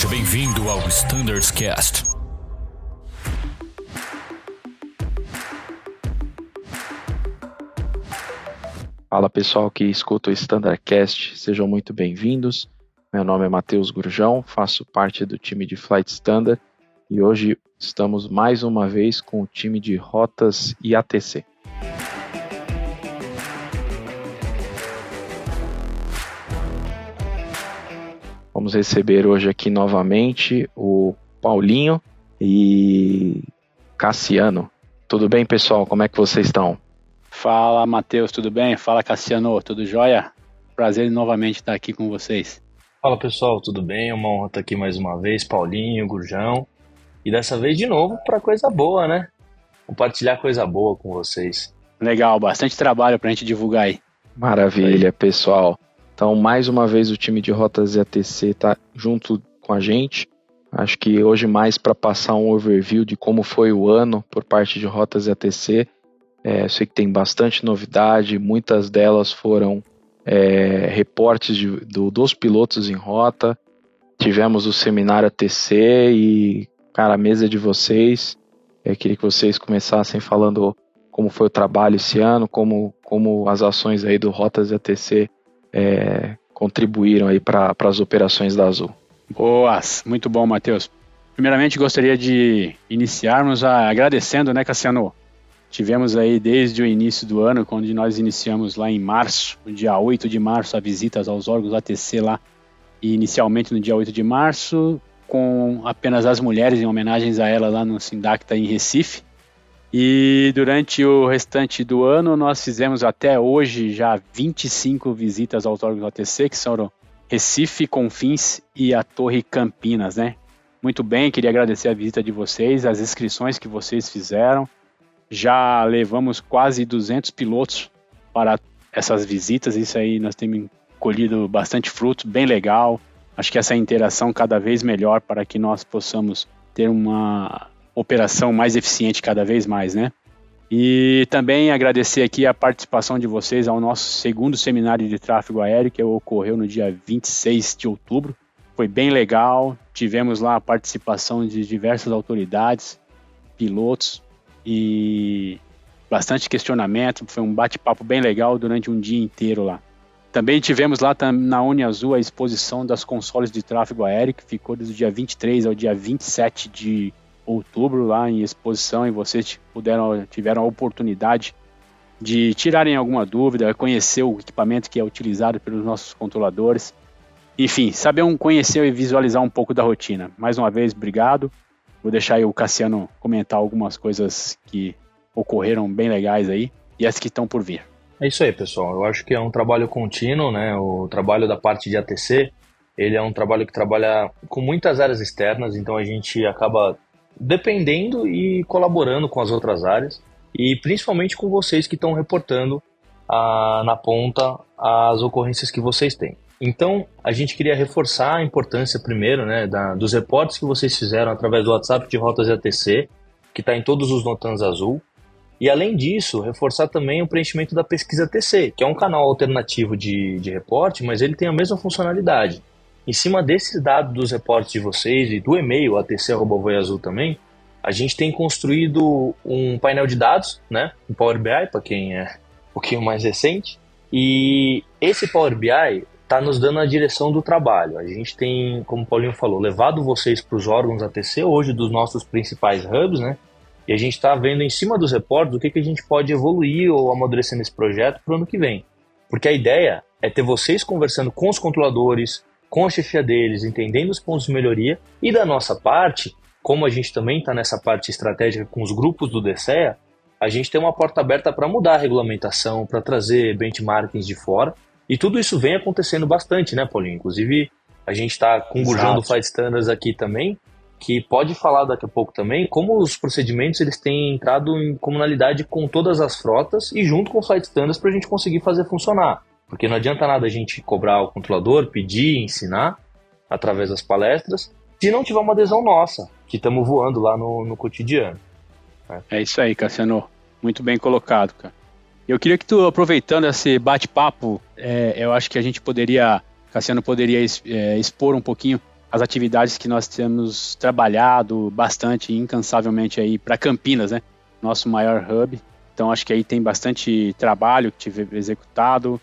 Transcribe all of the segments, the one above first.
Seja bem-vindo ao Standards Cast. Fala pessoal que escuta o Standardcast, sejam muito bem-vindos. Meu nome é Matheus Gurjão, faço parte do time de Flight Standard e hoje estamos mais uma vez com o time de rotas e Vamos receber hoje aqui novamente o Paulinho e Cassiano. Tudo bem, pessoal? Como é que vocês estão? Fala, Matheus, tudo bem? Fala, Cassiano, tudo jóia? Prazer novamente estar aqui com vocês. Fala, pessoal, tudo bem? Uma honra estar aqui mais uma vez, Paulinho, Gurjão. E dessa vez de novo para coisa boa, né? Compartilhar coisa boa com vocês. Legal, bastante trabalho para a gente divulgar aí. Maravilha, pessoal. Então, mais uma vez, o time de Rotas e ATC está junto com a gente. Acho que hoje mais para passar um overview de como foi o ano por parte de Rotas e ATC. É, sei que tem bastante novidade, muitas delas foram é, reportes de, do, dos pilotos em rota. Tivemos o seminário ATC e, cara, a mesa de vocês. Eu queria que vocês começassem falando como foi o trabalho esse ano, como, como as ações aí do Rotas e ATC é, contribuíram aí para as operações da Azul. Boas, muito bom, Matheus. Primeiramente, gostaria de iniciarmos a, agradecendo, né, Cassiano? Tivemos aí desde o início do ano, quando nós iniciamos lá em março, no dia 8 de março, a visitas aos órgãos ATC lá, e inicialmente no dia 8 de março, com apenas as mulheres, em homenagens a ela lá no Sindacta em Recife. E durante o restante do ano, nós fizemos até hoje já 25 visitas aos órgãos do ATC, que são Recife, Confins e a Torre Campinas, né? Muito bem, queria agradecer a visita de vocês, as inscrições que vocês fizeram. Já levamos quase 200 pilotos para essas visitas, isso aí nós temos colhido bastante fruto, bem legal. Acho que essa interação cada vez melhor para que nós possamos ter uma operação mais eficiente cada vez mais, né? E também agradecer aqui a participação de vocês ao nosso segundo seminário de tráfego aéreo, que ocorreu no dia 26 de outubro. Foi bem legal, tivemos lá a participação de diversas autoridades, pilotos e bastante questionamento. Foi um bate-papo bem legal durante um dia inteiro lá. Também tivemos lá na Uni Azul a exposição das consoles de tráfego aéreo, que ficou do dia 23 ao dia 27 de outubro lá em exposição e vocês puderam, tiveram a oportunidade de tirarem alguma dúvida, conhecer o equipamento que é utilizado pelos nossos controladores. Enfim, saber um, conhecer e visualizar um pouco da rotina. Mais uma vez, obrigado. Vou deixar aí o Cassiano comentar algumas coisas que ocorreram bem legais aí e as que estão por vir. É isso aí, pessoal. Eu acho que é um trabalho contínuo, né? O trabalho da parte de ATC, ele é um trabalho que trabalha com muitas áreas externas, então a gente acaba dependendo e colaborando com as outras áreas e principalmente com vocês que estão reportando a, na ponta as ocorrências que vocês têm. Então, a gente queria reforçar a importância primeiro né, da, dos reportes que vocês fizeram através do WhatsApp de Rotas ATC, que está em todos os Notans Azul. E além disso, reforçar também o preenchimento da pesquisa TC, que é um canal alternativo de, de reporte, mas ele tem a mesma funcionalidade. Em cima desses dados dos reportes de vocês e do e-mail atc.voiazul também, a gente tem construído um painel de dados, né? Um Power BI, para quem é um pouquinho mais recente. E esse Power BI está nos dando a direção do trabalho. A gente tem, como o Paulinho falou, levado vocês para os órgãos ATC, hoje dos nossos principais hubs, né? E a gente está vendo em cima dos reportes o que, que a gente pode evoluir ou amadurecer nesse projeto para o ano que vem. Porque a ideia é ter vocês conversando com os controladores, com a chefia deles, entendendo os pontos de melhoria e da nossa parte, como a gente também está nessa parte estratégica com os grupos do DCEA, a gente tem uma porta aberta para mudar a regulamentação, para trazer benchmarkings de fora. E tudo isso vem acontecendo bastante, né, Paulinho? Inclusive, a gente está com o Gurjão do Flight Standards aqui também, que pode falar daqui a pouco também como os procedimentos eles têm entrado em comunalidade com todas as frotas e junto com o Flight Standards para a gente conseguir fazer funcionar. Porque não adianta nada a gente cobrar o controlador, pedir, ensinar através das palestras, se não tiver uma adesão nossa, que estamos voando lá no, no cotidiano. Né? É isso aí, Cassiano. Muito bem colocado, cara. Eu queria que tu, aproveitando esse bate-papo, é, eu acho que a gente poderia, Cassiano poderia é, expor um pouquinho as atividades que nós temos trabalhado bastante, incansavelmente aí para Campinas, né? Nosso maior hub. Então acho que aí tem bastante trabalho que tive executado.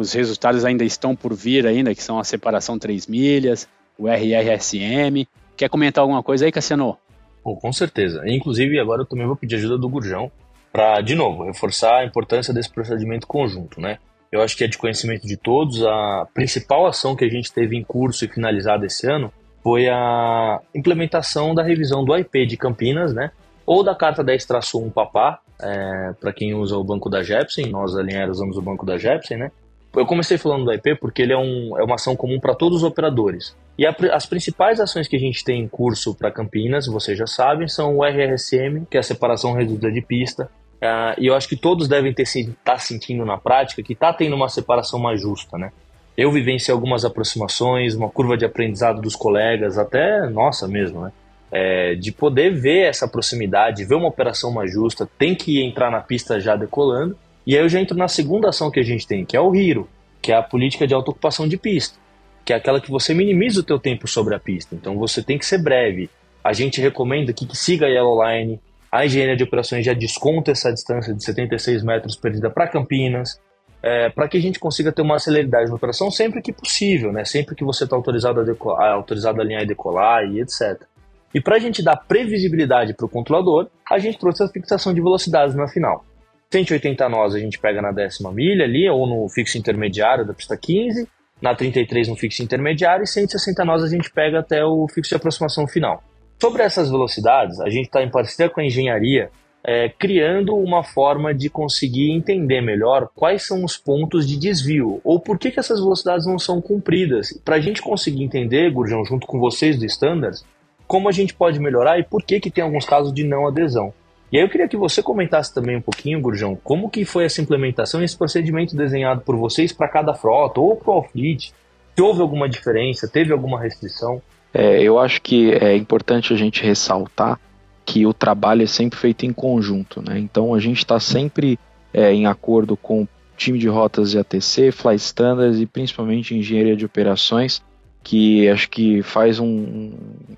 Os resultados ainda estão por vir ainda, que são a separação 3 milhas, o RRSM. Quer comentar alguma coisa aí, Cassiano? Oh, com certeza. Inclusive, agora eu também vou pedir ajuda do Gurjão para, de novo, reforçar a importância desse procedimento conjunto, né? Eu acho que é de conhecimento de todos. A principal ação que a gente teve em curso e finalizada esse ano foi a implementação da revisão do IP de Campinas, né? Ou da carta 10-1 Papá, é, para quem usa o banco da Jepsen, nós ali usamos o banco da Jepsen, né? Eu comecei falando do IP porque ele é, um, é uma ação comum para todos os operadores. E a, as principais ações que a gente tem em curso para Campinas, vocês já sabem, são o RRSM, que é a separação reduzida de pista, Uh, e eu acho que todos devem estar tá sentindo na prática que está tendo uma separação mais justa, né? Eu vivenciei algumas aproximações, uma curva de aprendizado dos colegas, até nossa mesmo, né? É, de poder ver essa proximidade, ver uma operação mais justa, tem que entrar na pista já decolando. E aí eu já entro na segunda ação que a gente tem, que é o Hiro, que é a política de auto-ocupação de pista, que é aquela que você minimiza o teu tempo sobre a pista. Então você tem que ser breve. A gente recomenda que, que siga a Yellow Line, a engenharia de operações já desconta essa distância de 76 metros perdida para Campinas, é, para que a gente consiga ter uma celeridade na operação sempre que possível, né? sempre que você está autorizado, a decolar, autorizado a alinhar e decolar e etc. E para a gente dar previsibilidade para o controlador, a gente trouxe a fixação de velocidades na final. 180 nós a gente pega na décima milha ali, ou no fixo intermediário da pista 15, na 33 no fixo intermediário, e 160 nós a gente pega até o fixo de aproximação final. Sobre essas velocidades, a gente está em parceria com a engenharia, é, criando uma forma de conseguir entender melhor quais são os pontos de desvio ou por que, que essas velocidades não são cumpridas. Para a gente conseguir entender, Gurjão, junto com vocês do Standards, como a gente pode melhorar e por que, que tem alguns casos de não adesão. E aí eu queria que você comentasse também um pouquinho, Gurjão, como que foi essa implementação e esse procedimento desenhado por vocês para cada frota ou para o fleet. Se houve alguma diferença, teve alguma restrição? É, eu acho que é importante a gente ressaltar que o trabalho é sempre feito em conjunto, né? Então a gente está sempre é, em acordo com o time de rotas de ATC, Fly Standards e principalmente engenharia de operações, que acho que faz um,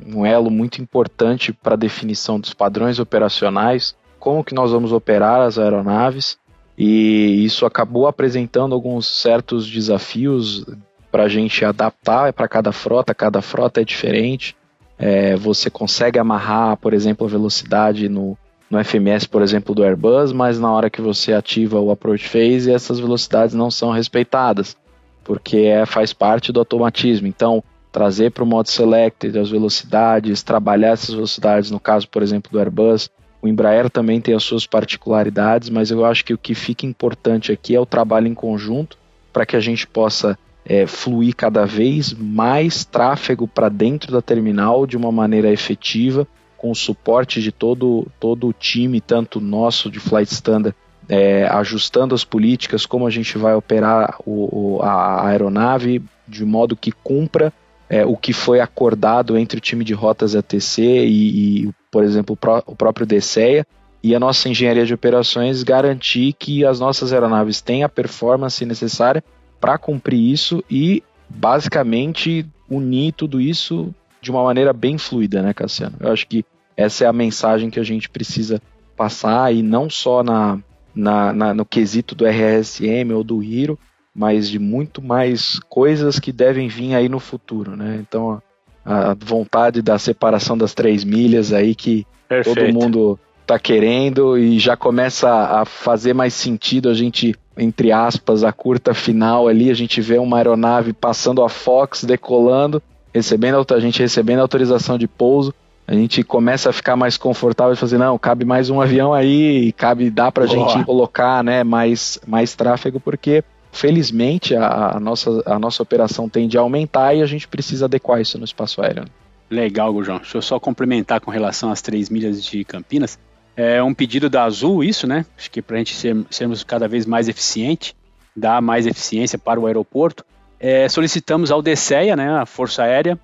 um elo muito importante para a definição dos padrões operacionais, como que nós vamos operar as aeronaves, e isso acabou apresentando alguns certos desafios para a gente adaptar para cada frota, cada frota é diferente. É, você consegue amarrar, por exemplo, a velocidade no, no FMS, por exemplo, do Airbus, mas na hora que você ativa o approach phase, essas velocidades não são respeitadas, porque é, faz parte do automatismo. Então, trazer para o modo selected as velocidades, trabalhar essas velocidades, no caso, por exemplo, do Airbus. O Embraer também tem as suas particularidades, mas eu acho que o que fica importante aqui é o trabalho em conjunto para que a gente possa é, fluir cada vez mais tráfego para dentro da terminal de uma maneira efetiva, com o suporte de todo, todo o time, tanto nosso de Flight Standard, é, ajustando as políticas, como a gente vai operar o, o, a aeronave de modo que cumpra é, o que foi acordado entre o time de rotas ATC e, e por exemplo, o, pró o próprio DCEA, e a nossa engenharia de operações garantir que as nossas aeronaves têm a performance necessária para cumprir isso e basicamente unir tudo isso de uma maneira bem fluida, né, Cassiano? Eu acho que essa é a mensagem que a gente precisa passar e não só na, na, na no quesito do RSM ou do Hiro, mas de muito mais coisas que devem vir aí no futuro, né? Então a, a vontade da separação das três milhas aí que Perfeito. todo mundo tá querendo e já começa a fazer mais sentido a gente entre aspas, a curta final ali, a gente vê uma aeronave passando a Fox, decolando, recebendo a gente recebendo autorização de pouso, a gente começa a ficar mais confortável e fazer, não, cabe mais um avião aí, cabe, dá pra Boa. gente colocar, né, mais, mais tráfego, porque felizmente a, a, nossa, a nossa operação tende a aumentar e a gente precisa adequar isso no espaço aéreo. Legal, Gujão. Deixa eu só complementar com relação às três milhas de Campinas. É um pedido da Azul isso, né? Acho que para a gente ser, sermos cada vez mais eficiente, dar mais eficiência para o aeroporto, é, solicitamos ao DCEA, né, a Força Aérea,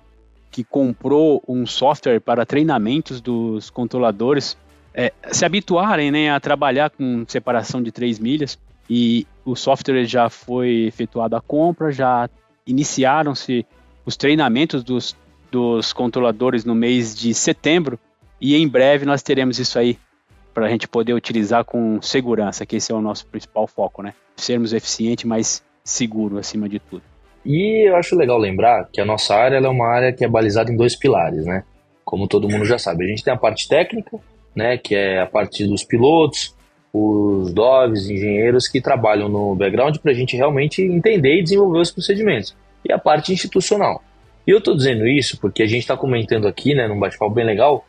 que comprou um software para treinamentos dos controladores é, se habituarem né, a trabalhar com separação de 3 milhas. E o software já foi efetuado a compra, já iniciaram-se os treinamentos dos dos controladores no mês de setembro e em breve nós teremos isso aí para a gente poder utilizar com segurança, que esse é o nosso principal foco, né? Sermos eficiente, mas seguro acima de tudo. E eu acho legal lembrar que a nossa área é uma área que é balizada em dois pilares, né? Como todo mundo já sabe, a gente tem a parte técnica, né, que é a parte dos pilotos, os doves, engenheiros que trabalham no background para a gente realmente entender e desenvolver os procedimentos. E a parte institucional. E eu estou dizendo isso porque a gente está comentando aqui, né, num bate-papo bem legal,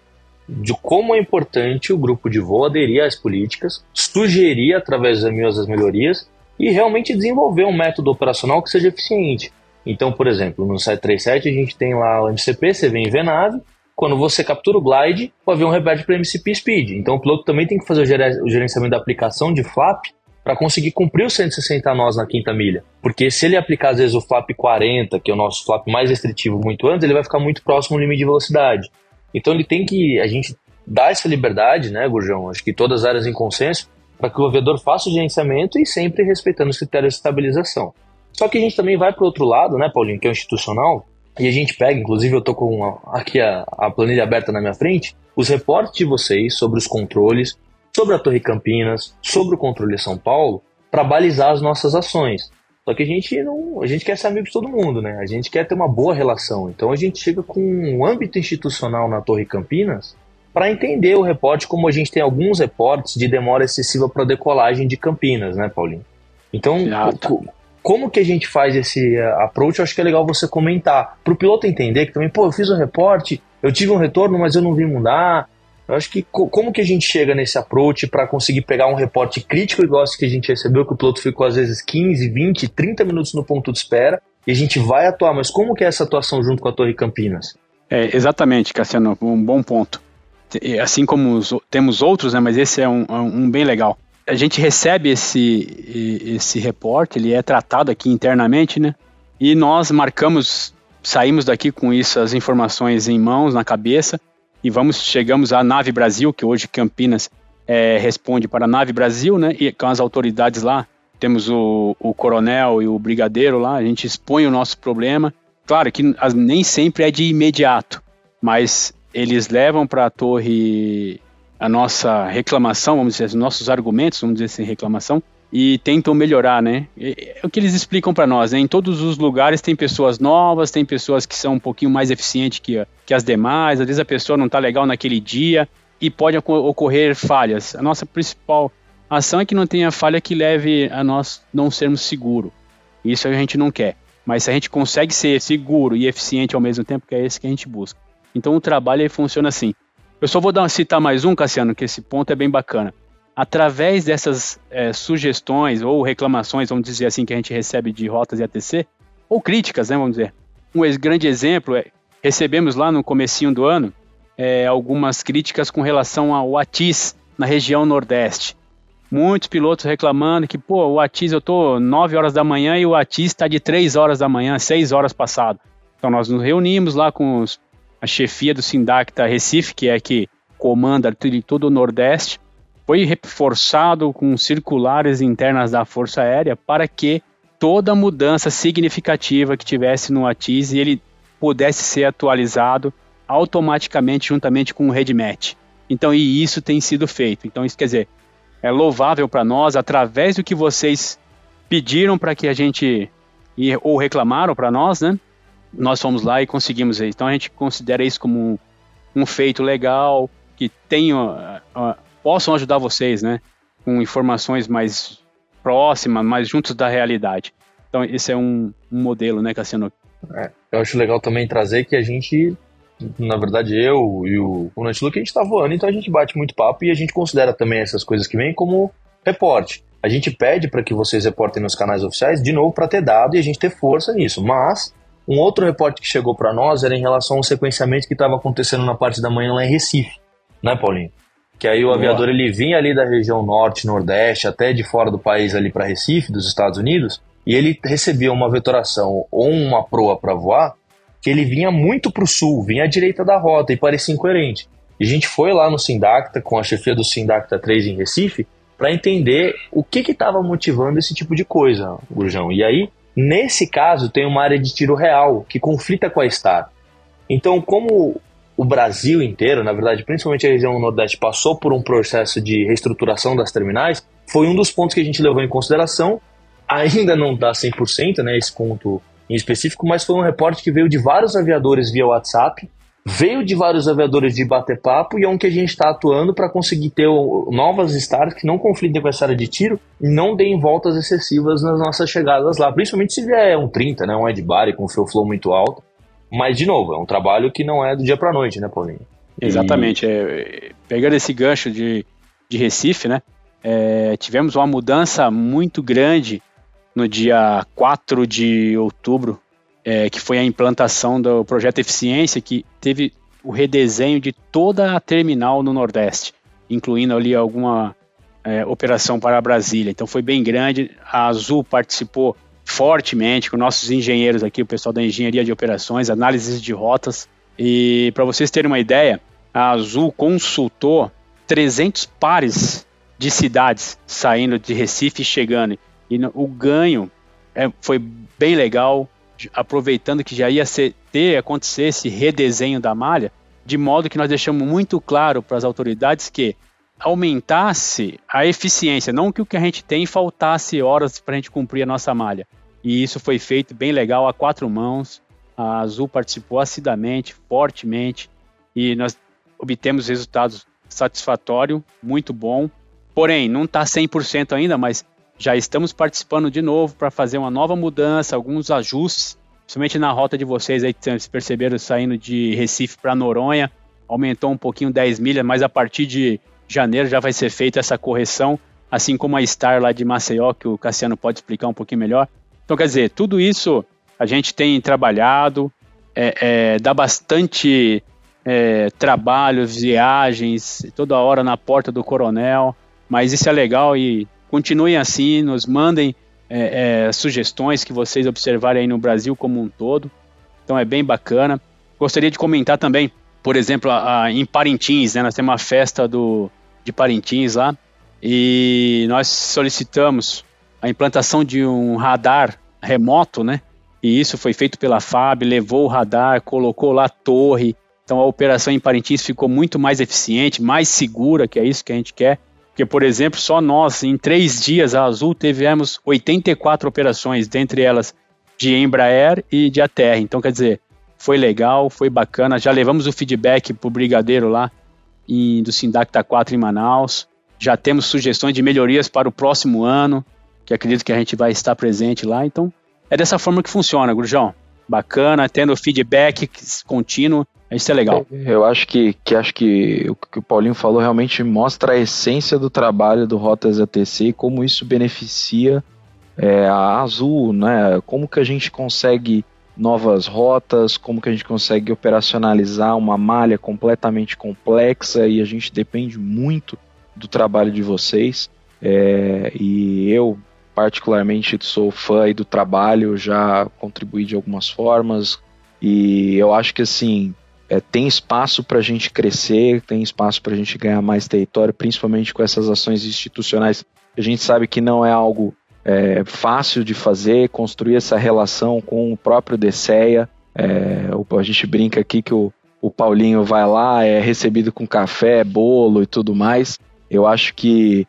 de como é importante o grupo de voo aderir às políticas, sugerir através das minhas melhorias e realmente desenvolver um método operacional que seja eficiente. Então, por exemplo, no 737 a gente tem lá o MCP, você vem ver nave, quando você captura o glide, o avião reverte para MCP Speed. Então o piloto também tem que fazer o gerenciamento da aplicação de flap para conseguir cumprir os 160 nós na quinta milha. Porque se ele aplicar às vezes o flap 40, que é o nosso flap mais restritivo muito antes, ele vai ficar muito próximo ao limite de velocidade. Então ele tem que a gente dar essa liberdade, né, Gurjão? Acho que todas as áreas em consenso para que o aviador faça o gerenciamento e sempre respeitando os critérios de estabilização. Só que a gente também vai para o outro lado, né, Paulinho, que é o institucional, e a gente pega, inclusive eu tô com a, aqui a, a planilha aberta na minha frente, os reportes de vocês sobre os controles, sobre a Torre Campinas, sobre o controle São Paulo, para balizar as nossas ações. Só que a gente não, a gente quer ser amigo de todo mundo, né? A gente quer ter uma boa relação. Então a gente chega com um âmbito institucional na Torre Campinas para entender o reporte, como a gente tem alguns reportes de demora excessiva para decolagem de Campinas, né, Paulinho? Então, como que a gente faz esse uh, approach, eu acho que é legal você comentar. Para o piloto entender que também, pô, eu fiz um reporte, eu tive um retorno, mas eu não vi mudar. Eu acho que co como que a gente chega nesse approach para conseguir pegar um reporte crítico igual esse que a gente recebeu, que o piloto ficou às vezes 15, 20, 30 minutos no ponto de espera, e a gente vai atuar, mas como que é essa atuação junto com a Torre Campinas? É, exatamente, Cassiano, um bom ponto. Assim como os, temos outros, né, mas esse é um, é um bem legal a gente recebe esse, esse reporte, ele é tratado aqui internamente, né? E nós marcamos, saímos daqui com isso, as informações em mãos, na cabeça, e vamos, chegamos à Nave Brasil, que hoje Campinas é, responde para a Nave Brasil, né? E com as autoridades lá, temos o, o coronel e o brigadeiro lá, a gente expõe o nosso problema. Claro que nem sempre é de imediato, mas eles levam para a torre a nossa reclamação, vamos dizer, os nossos argumentos, vamos dizer assim, reclamação, e tentam melhorar, né? É o que eles explicam para nós, né? Em todos os lugares tem pessoas novas, tem pessoas que são um pouquinho mais eficientes que, que as demais, às vezes a pessoa não está legal naquele dia e pode ocorrer falhas. A nossa principal ação é que não tenha falha que leve a nós não sermos seguros. Isso a gente não quer. Mas se a gente consegue ser seguro e eficiente ao mesmo tempo, que é esse que a gente busca. Então o trabalho funciona assim. Eu só vou dar, citar mais um, Cassiano, que esse ponto é bem bacana. Através dessas é, sugestões ou reclamações, vamos dizer assim, que a gente recebe de rotas e ATC, ou críticas, né, vamos dizer. Um grande exemplo é, recebemos lá no comecinho do ano é, algumas críticas com relação ao ATIS na região Nordeste. Muitos pilotos reclamando que, pô, o ATIS eu tô 9 horas da manhã e o ATIS está de 3 horas da manhã, 6 horas passado. Então nós nos reunimos lá com os a chefia do Sindacta Recife, que é que comanda todo o Nordeste, foi reforçado com circulares internas da Força Aérea para que toda mudança significativa que tivesse no ATIS ele pudesse ser atualizado automaticamente juntamente com o RedMatch. Então, e isso tem sido feito. Então, isso quer dizer, é louvável para nós, através do que vocês pediram para que a gente, ou reclamaram para nós, né? Nós fomos lá e conseguimos isso. Então a gente considera isso como um, feito legal, que tenham, uh, uh, possam ajudar vocês, né? Com informações mais próximas, mais juntos da realidade. Então esse é um, um modelo, né, Cassiano? É, eu acho legal também trazer que a gente, na verdade eu e o, o que a gente tá voando, então a gente bate muito papo e a gente considera também essas coisas que vêm como reporte. A gente pede para que vocês reportem nos canais oficiais, de novo, para ter dado e a gente ter força nisso. Mas um outro reporte que chegou para nós era em relação ao sequenciamento que estava acontecendo na parte da manhã lá em Recife, né, Paulinho? Que aí o Boa. aviador ele vinha ali da região norte, nordeste, até de fora do país ali para Recife, dos Estados Unidos, e ele recebia uma vetoração ou uma proa para voar, que ele vinha muito para o sul, vinha à direita da rota e parecia incoerente. E a gente foi lá no Sindacta, com a chefia do Sindacta 3 em Recife, para entender o que estava motivando esse tipo de coisa, Gurjão. E aí Nesse caso, tem uma área de tiro real que conflita com a STAR. Então, como o Brasil inteiro, na verdade, principalmente a região Nordeste, passou por um processo de reestruturação das terminais, foi um dos pontos que a gente levou em consideração. Ainda não dá 100%, né, esse ponto em específico, mas foi um reporte que veio de vários aviadores via WhatsApp, veio de vários aviadores de bater papo e é um que a gente está atuando para conseguir ter novas stars que não conflitem com essa área de tiro e não deem voltas excessivas nas nossas chegadas lá, principalmente se vier um 30, né, um Ed Bar com fuel flow muito alto. Mas, de novo, é um trabalho que não é do dia para noite, né, Paulinho? Exatamente. E... É, pegando esse gancho de, de Recife, né, é, tivemos uma mudança muito grande no dia 4 de outubro é, que foi a implantação do projeto Eficiência, que teve o redesenho de toda a terminal no Nordeste, incluindo ali alguma é, operação para Brasília. Então foi bem grande. A Azul participou fortemente com nossos engenheiros aqui, o pessoal da engenharia de operações, análises de rotas. E para vocês terem uma ideia, a Azul consultou 300 pares de cidades saindo de Recife e chegando. E o ganho é, foi bem legal aproveitando que já ia ser, ter acontecer esse redesenho da malha, de modo que nós deixamos muito claro para as autoridades que aumentasse a eficiência, não que o que a gente tem faltasse horas para a gente cumprir a nossa malha. E isso foi feito bem legal a quatro mãos. A Azul participou acidamente, fortemente, e nós obtemos resultados satisfatórios, muito bom. Porém, não está 100% ainda, mas já estamos participando de novo para fazer uma nova mudança, alguns ajustes, principalmente na rota de vocês aí que vocês perceberam saindo de Recife para Noronha, aumentou um pouquinho 10 milhas, mas a partir de janeiro já vai ser feita essa correção, assim como a Star lá de Maceió, que o Cassiano pode explicar um pouquinho melhor. Então, quer dizer, tudo isso a gente tem trabalhado, é, é, dá bastante é, trabalho, viagens, toda hora na porta do coronel, mas isso é legal e Continuem assim, nos mandem é, é, sugestões que vocês observarem aí no Brasil como um todo. Então é bem bacana. Gostaria de comentar também, por exemplo, a, a, em Parintins, né, nós temos uma festa do, de Parintins lá, e nós solicitamos a implantação de um radar remoto, né? E isso foi feito pela FAB, levou o radar, colocou lá a torre. Então a operação em Parintins ficou muito mais eficiente, mais segura, que é isso que a gente quer. Porque, por exemplo, só nós, em três dias, a Azul tivemos 84 operações, dentre elas de Embraer e de ATR. Então, quer dizer, foi legal, foi bacana. Já levamos o feedback para o Brigadeiro lá em, do Sindacta 4 em Manaus. Já temos sugestões de melhorias para o próximo ano, que acredito que a gente vai estar presente lá. Então, é dessa forma que funciona, Gurjão. Bacana, tendo feedback contínuo isso é legal. Eu acho que, que acho que o que o Paulinho falou realmente mostra a essência do trabalho do Rotas ATC e como isso beneficia é, a Azul, né? Como que a gente consegue novas rotas, como que a gente consegue operacionalizar uma malha completamente complexa e a gente depende muito do trabalho de vocês. É, e eu particularmente sou fã do trabalho, já contribuí de algumas formas e eu acho que assim é, tem espaço para a gente crescer, tem espaço para a gente ganhar mais território, principalmente com essas ações institucionais. A gente sabe que não é algo é, fácil de fazer, construir essa relação com o próprio DCEA. É, a gente brinca aqui que o, o Paulinho vai lá, é recebido com café, bolo e tudo mais. Eu acho que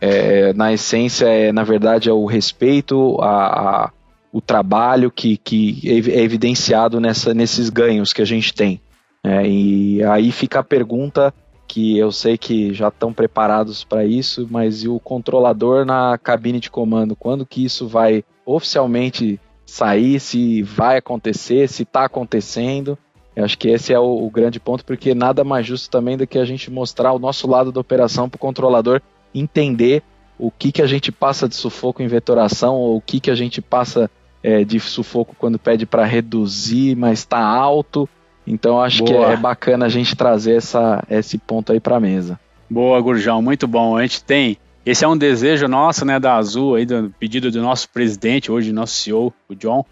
é, na essência é na verdade é o respeito a, a o trabalho que, que é evidenciado nessa, nesses ganhos que a gente tem. É, e aí fica a pergunta que eu sei que já estão preparados para isso, mas e o controlador na cabine de comando? Quando que isso vai oficialmente sair? Se vai acontecer? Se está acontecendo? Eu acho que esse é o, o, grande ponto, porque nada mais justo também do que a gente mostrar o nosso lado da operação para o controlador entender o que, que a gente passa de sufoco em vetoração, ou o que, que a gente passa é, de sufoco quando pede para reduzir, mas está alto então acho Boa. que é bacana a gente trazer essa, esse ponto aí para a mesa. Boa, Gurjão, muito bom. A gente tem. Esse é um desejo nosso, né, da Azul, aí, do pedido do nosso presidente, hoje nosso CEO, o John,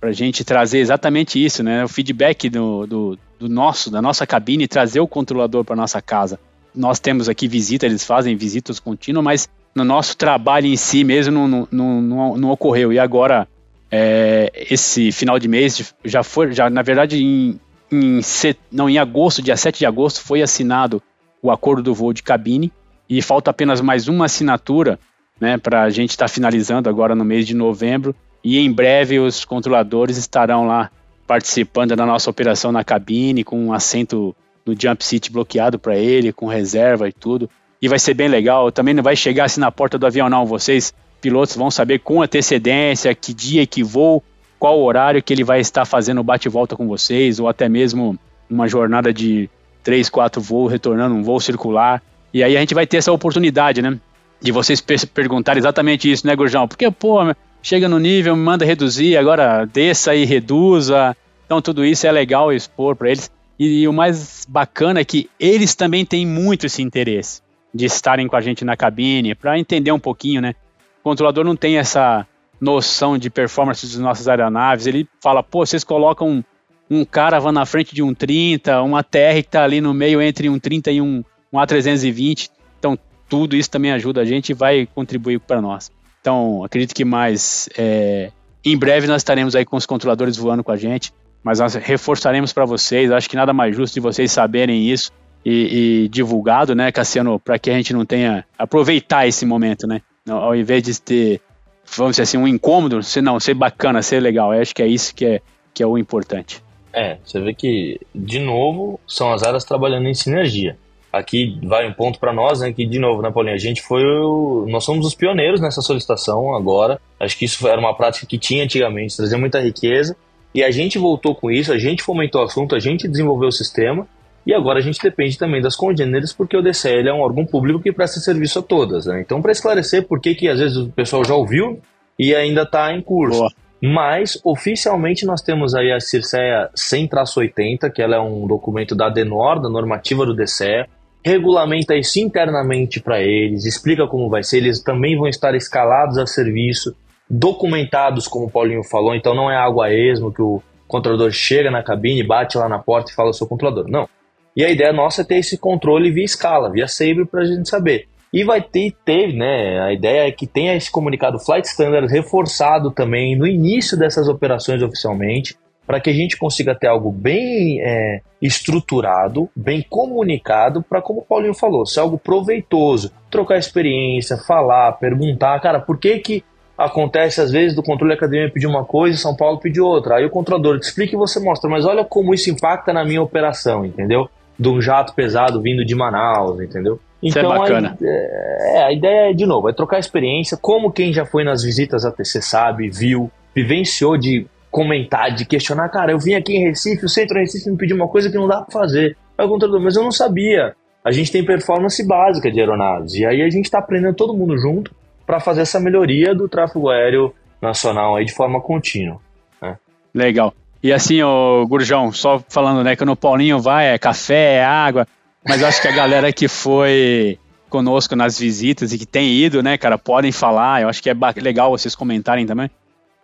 para a gente trazer exatamente isso, né? O feedback do, do, do nosso, da nossa cabine, trazer o controlador para nossa casa. Nós temos aqui visita, eles fazem visitas contínuas, mas no nosso trabalho em si mesmo não, não, não, não ocorreu. E agora, é, esse final de mês já foi, já na verdade, em em, set... não, em agosto, dia 7 de agosto, foi assinado o acordo do voo de cabine e falta apenas mais uma assinatura né, para a gente estar tá finalizando agora no mês de novembro. E em breve os controladores estarão lá participando da nossa operação na cabine, com um assento no jump seat bloqueado para ele, com reserva e tudo. E vai ser bem legal. Também não vai chegar assim na porta do avião, não. Vocês, pilotos, vão saber com antecedência que dia que voo, qual horário que ele vai estar fazendo bate-volta com vocês, ou até mesmo uma jornada de 3, 4 voos, retornando um voo circular. E aí a gente vai ter essa oportunidade, né? De vocês perguntar exatamente isso, né, Gurjão? Porque, pô, chega no nível, me manda reduzir, agora desça e reduza. Então tudo isso é legal expor para eles. E, o mais bacana é que eles também têm muito esse interesse de estarem com a gente na cabine, para entender um pouquinho, né? O controlador não tem essa noção de performance das nossas aeronaves. Ele fala, pô, vocês colocam um, um Caravan na frente de um 30, uma TR que está ali no meio entre um 30 e um, um A320. Então, tudo isso também ajuda a gente e vai contribuir para nós. Então, acredito que mais é, em breve nós estaremos aí com os controladores voando com a gente, mas nós reforçaremos para vocês. Acho que nada mais justo de vocês saberem isso e, e divulgado, né, Cassiano, para que a gente não tenha aproveitar esse momento, né, ao invés de ter, vamos dizer assim, um incômodo, ser não, ser bacana, ser legal. Eu acho que é isso que é que é o importante. É, você vê que de novo são as áreas trabalhando em sinergia aqui vai um ponto para nós, né, que de novo, né, Paulinho, a gente foi, o, nós somos os pioneiros nessa solicitação agora, acho que isso era uma prática que tinha antigamente, trazia muita riqueza, e a gente voltou com isso, a gente fomentou o assunto, a gente desenvolveu o sistema, e agora a gente depende também das congêneres, porque o DCL é um órgão público que presta serviço a todas, né? Então, para esclarecer por que, que às vezes o pessoal já ouviu e ainda está em curso. Boa. Mas, oficialmente, nós temos aí a Circeia 100-80, que ela é um documento da DENOR, da normativa do DCE, regulamenta isso internamente para eles, explica como vai ser, eles também vão estar escalados a serviço, documentados, como o Paulinho falou, então não é algo a esmo que o controlador chega na cabine, bate lá na porta e fala, sou controlador. Não. E a ideia nossa é ter esse controle via escala, via Sabre, para a gente saber. E vai ter, ter, né? A ideia é que tenha esse comunicado Flight Standard reforçado também no início dessas operações oficialmente, para que a gente consiga ter algo bem é, estruturado, bem comunicado, para, como o Paulinho falou, ser algo proveitoso, trocar experiência, falar, perguntar, cara, por que que acontece às vezes do controle acadêmico pedir uma coisa e São Paulo pedir outra. Aí o controlador te explica e você mostra, mas olha como isso impacta na minha operação, entendeu? De um jato pesado vindo de Manaus, entendeu? Então, isso é bacana. A, é, a ideia é, de novo, é trocar experiência, como quem já foi nas visitas a TC sabe, viu, vivenciou de comentar, de questionar, cara, eu vim aqui em Recife, o centro Recife me pediu uma coisa que não dá para fazer. Aí o controlador, mas eu não sabia. A gente tem performance básica de aeronaves. E aí a gente está aprendendo todo mundo junto para fazer essa melhoria do tráfego aéreo nacional aí de forma contínua. Né? Legal. E assim, o Gurjão, só falando, né, que no Paulinho vai, é café, é água, mas acho que a galera que foi conosco nas visitas e que tem ido, né, cara, podem falar, eu acho que é legal vocês comentarem também,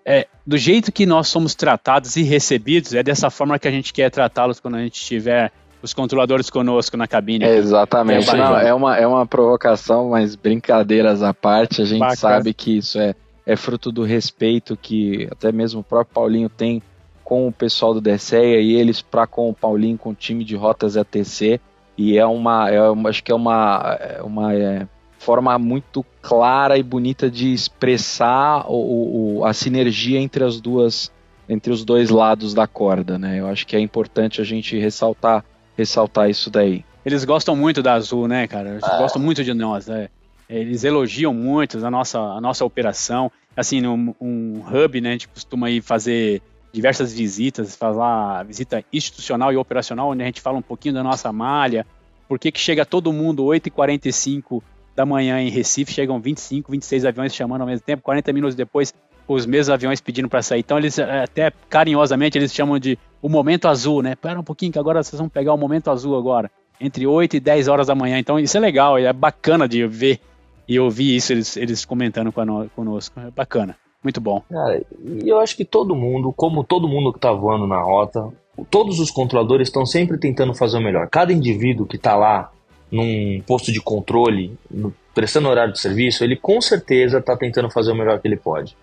é, do jeito que nós somos tratados e recebidos, é dessa forma que a gente quer tratá-los quando a gente tiver os controladores conosco na cabine. É, exatamente. É, Não, é, uma, é uma provocação, mas brincadeiras à parte, a gente Bacana. sabe que isso é, é fruto do respeito que até mesmo o próprio Paulinho tem com o pessoal do DSEA e eles para com o Paulinho, com o time de rotas ATC. E é uma, é uma acho que é uma, é uma é, forma muito clara e bonita de expressar o, o, a sinergia entre as duas entre os dois lados da corda, né? Eu acho que é importante a gente ressaltar ressaltar isso daí. Eles gostam muito da Azul, né, cara? Eles ah. gostam muito de nós, né? Eles elogiam muito a nossa, a nossa operação. Assim, um, um hub, né? A gente costuma ir fazer diversas visitas, fazer visita institucional e operacional, onde a gente fala um pouquinho da nossa malha, por que, que chega todo mundo 8h45 da manhã em Recife, chegam 25, 26 aviões chamando ao mesmo tempo, 40 minutos depois os mesmos aviões pedindo para sair. Então eles eh, até carinhosamente eles chamam de o momento azul, né? Espera um pouquinho que agora vocês vão pegar o momento azul agora, entre 8 e 10 horas da manhã. Então isso é legal, é bacana de ver e ouvir isso eles, eles comentando conosco. É bacana, muito bom. Cara, e eu acho que todo mundo, como todo mundo que tá voando na rota, todos os controladores estão sempre tentando fazer o melhor. Cada indivíduo que está lá num posto de controle, no, prestando horário de serviço, ele com certeza está tentando fazer o melhor que ele pode.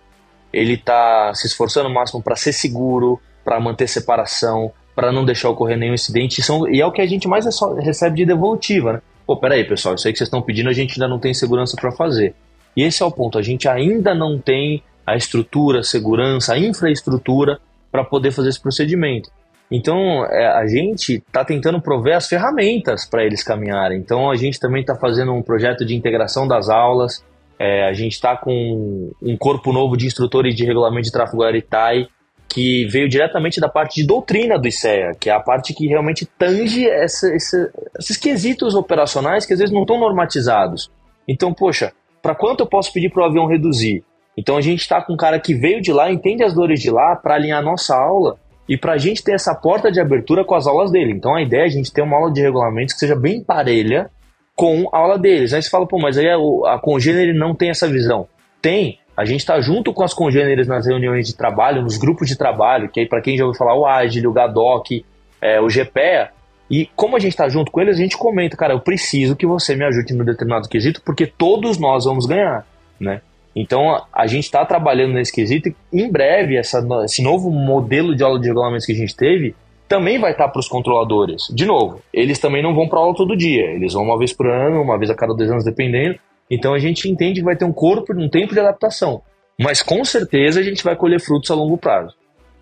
Ele está se esforçando o máximo para ser seguro, para manter separação, para não deixar ocorrer nenhum incidente. São, e é o que a gente mais recebe de devolutiva, né? Pô, peraí, pessoal, isso aí que vocês estão pedindo a gente ainda não tem segurança para fazer. E esse é o ponto, a gente ainda não tem a estrutura, a segurança, a infraestrutura para poder fazer esse procedimento. Então, é, a gente está tentando prover as ferramentas para eles caminharem. Então, a gente também está fazendo um projeto de integração das aulas. É, a gente está com um corpo novo de instrutores de regulamento de tráfego aéreo ITAI, que veio diretamente da parte de doutrina do ICEA, que é a parte que realmente tange essa, essa, esses quesitos operacionais que às vezes não estão normatizados. Então, poxa, para quanto eu posso pedir para o avião reduzir? Então a gente está com um cara que veio de lá, entende as dores de lá, para alinhar a nossa aula e para a gente ter essa porta de abertura com as aulas dele. Então a ideia é a gente ter uma aula de regulamentos que seja bem parelha com a aula deles. Aí você fala, pô, mas aí a, a congênere não tem essa visão. Tem. A gente está junto com as congêneres nas reuniões de trabalho, nos grupos de trabalho, que aí para quem já ouviu falar o Agile, o GADOC, é, o GPEA, e como a gente está junto com eles, a gente comenta, cara, eu preciso que você me ajude no determinado quesito, porque todos nós vamos ganhar, né? Então a gente está trabalhando nesse quesito e em breve essa, esse novo modelo de aula de regulamentos que a gente teve também vai estar tá para os controladores. De novo, eles também não vão para aula todo dia, eles vão uma vez por ano, uma vez a cada dois anos, dependendo. Então a gente entende que vai ter um corpo, um tempo de adaptação. Mas com certeza a gente vai colher frutos a longo prazo.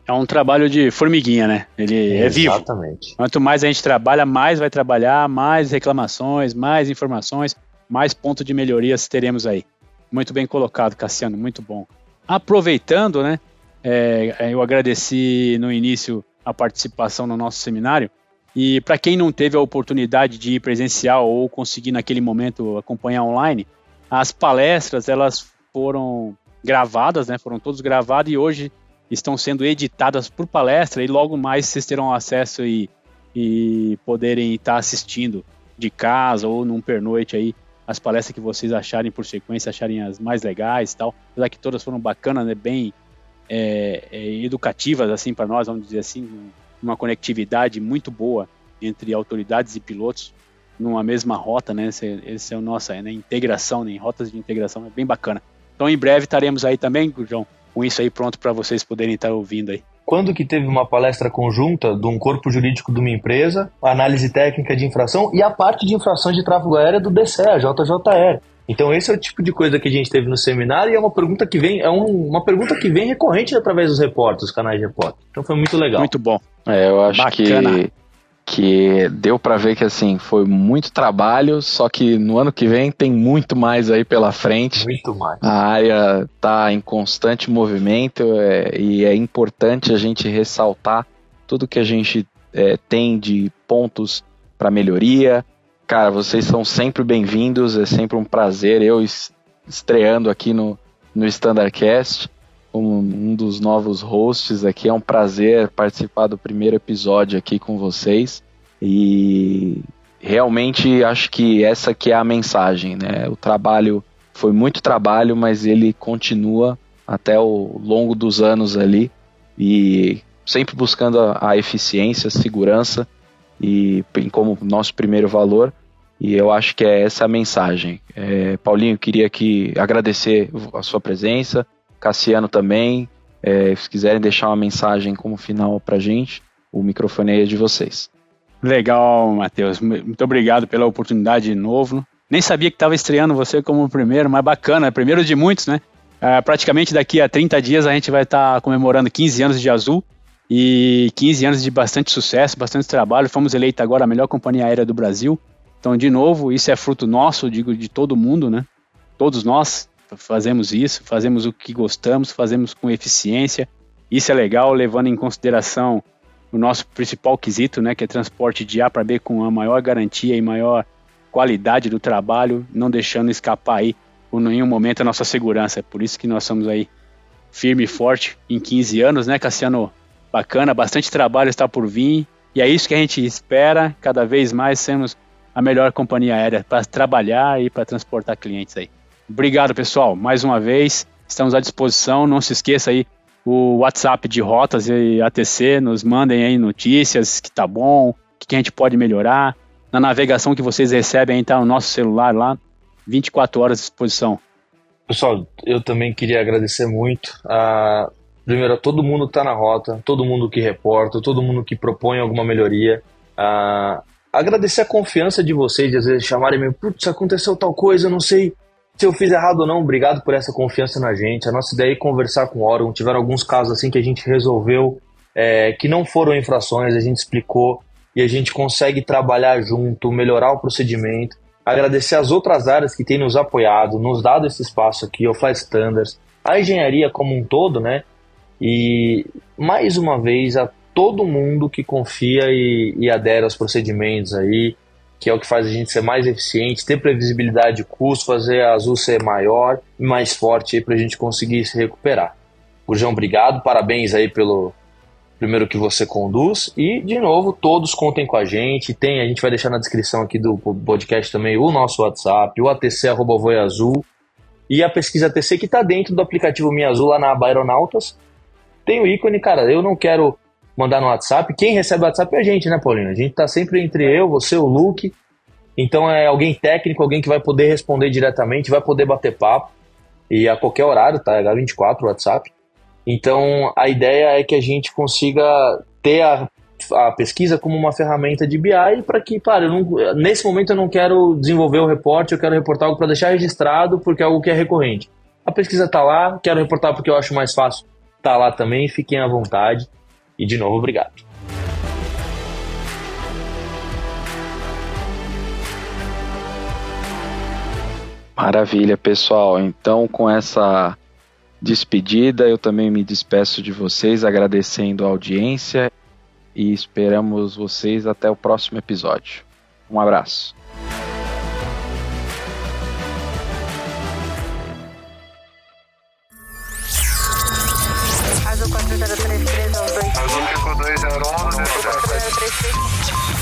É um trabalho de formiguinha, né? Ele é vivo. Exatamente. Quanto mais a gente trabalha, mais vai trabalhar, mais reclamações, mais informações, mais ponto de melhorias teremos aí. Muito bem colocado, Cassiano, muito bom. Aproveitando, né, é, é, eu agradeci no início a participação no nosso seminário. E para quem não teve a oportunidade de ir presencial ou conseguir naquele momento acompanhar online, as palestras elas foram gravadas, né? Foram todas gravadas e hoje estão sendo editadas por palestra e logo mais vocês terão acesso e, e poderem estar assistindo de casa ou num pernoite aí as palestras que vocês acharem por sequência, acharem as mais legais e tal. Apesar que todas foram bacanas, né, bem é, é, educativas assim para nós, vamos dizer assim, uma conectividade muito boa entre autoridades e pilotos numa mesma rota, né? Esse, esse é o nosso, né? Integração, né? Rotas de integração, é bem bacana. Então em breve estaremos aí também, João, com isso aí pronto para vocês poderem estar ouvindo aí quando que teve uma palestra conjunta de um corpo jurídico de uma empresa, análise técnica de infração e a parte de infração de tráfego aéreo do DCE, a JJR. Então esse é o tipo de coisa que a gente teve no seminário e é uma pergunta que vem, é um, uma pergunta que vem recorrente através dos repórteres, dos canais de repórter. Então foi muito legal. Muito bom. É, eu acho Bacana. que que deu para ver que assim foi muito trabalho, só que no ano que vem tem muito mais aí pela frente. Muito mais. A área está em constante movimento é, e é importante a gente ressaltar tudo que a gente é, tem de pontos para melhoria. Cara, vocês são sempre bem-vindos, é sempre um prazer eu estreando aqui no, no Standardcast um, um dos novos hosts aqui. É um prazer participar do primeiro episódio aqui com vocês. E realmente acho que essa que é a mensagem, né? O trabalho foi muito trabalho, mas ele continua até o longo dos anos ali e sempre buscando a, a eficiência, a segurança e como nosso primeiro valor. E eu acho que é essa a mensagem. É, Paulinho, queria que agradecer a sua presença, Cassiano também. É, se quiserem deixar uma mensagem como final pra gente, o microfone é de vocês. Legal, Matheus. Muito obrigado pela oportunidade de novo. Nem sabia que estava estreando você como o primeiro, mas bacana, é primeiro de muitos, né? É, praticamente daqui a 30 dias a gente vai estar tá comemorando 15 anos de Azul e 15 anos de bastante sucesso, bastante trabalho. Fomos eleitos agora a melhor companhia aérea do Brasil. Então, de novo, isso é fruto nosso, digo, de todo mundo, né? Todos nós fazemos isso, fazemos o que gostamos, fazemos com eficiência. Isso é legal, levando em consideração o nosso principal quesito, né, que é transporte de A para B com a maior garantia e maior qualidade do trabalho, não deixando escapar aí por nenhum momento a nossa segurança. É por isso que nós somos aí firme e forte em 15 anos, né, Cassiano? Bacana, bastante trabalho está por vir e é isso que a gente espera, cada vez mais sermos a melhor companhia aérea para trabalhar e para transportar clientes aí. Obrigado, pessoal. Mais uma vez, estamos à disposição. Não se esqueça aí o WhatsApp de rotas e ATC, nos mandem aí notícias que tá bom, que a gente pode melhorar. Na navegação que vocês recebem aí tá no nosso celular lá, 24 horas à disposição. Pessoal, eu também queria agradecer muito. Ah, primeiro a todo mundo está na rota, todo mundo que reporta, todo mundo que propõe alguma melhoria. Agradecer a confiança de vocês, de às vezes chamarem me, putz, aconteceu tal coisa, eu não sei se eu fiz errado ou não, obrigado por essa confiança na gente. A nossa ideia é conversar com o órgão. Tiveram alguns casos assim que a gente resolveu é, que não foram infrações, a gente explicou e a gente consegue trabalhar junto, melhorar o procedimento. Agradecer as outras áreas que têm nos apoiado, nos dado esse espaço aqui, o Fly Standards, a engenharia como um todo, né? E mais uma vez a todo mundo que confia e, e adere aos procedimentos aí, que é o que faz a gente ser mais eficiente, ter previsibilidade de custo, fazer a Azul ser maior e mais forte para a gente conseguir se recuperar. Gurjão, obrigado, parabéns aí pelo primeiro que você conduz e de novo todos contem com a gente. Tem, a gente vai deixar na descrição aqui do podcast também o nosso WhatsApp, o ATC Azul e a pesquisa ATC que está dentro do aplicativo Minha Azul lá na aba Aeronautas. Tem o ícone, cara. Eu não quero mandar no WhatsApp. Quem recebe o WhatsApp é a gente, né, Paulinho? A gente tá sempre entre eu, você, o Luke. Então é alguém técnico, alguém que vai poder responder diretamente, vai poder bater papo. E a qualquer horário, tá? H24 o WhatsApp. Então a ideia é que a gente consiga ter a, a pesquisa como uma ferramenta de BI para que, claro, não, nesse momento eu não quero desenvolver o reporte, eu quero reportar algo para deixar registrado porque é algo que é recorrente. A pesquisa está lá, quero reportar porque eu acho mais fácil. Tá lá também, fiquem à vontade. E de novo, obrigado. Maravilha, pessoal. Então, com essa despedida, eu também me despeço de vocês, agradecendo a audiência e esperamos vocês até o próximo episódio. Um abraço.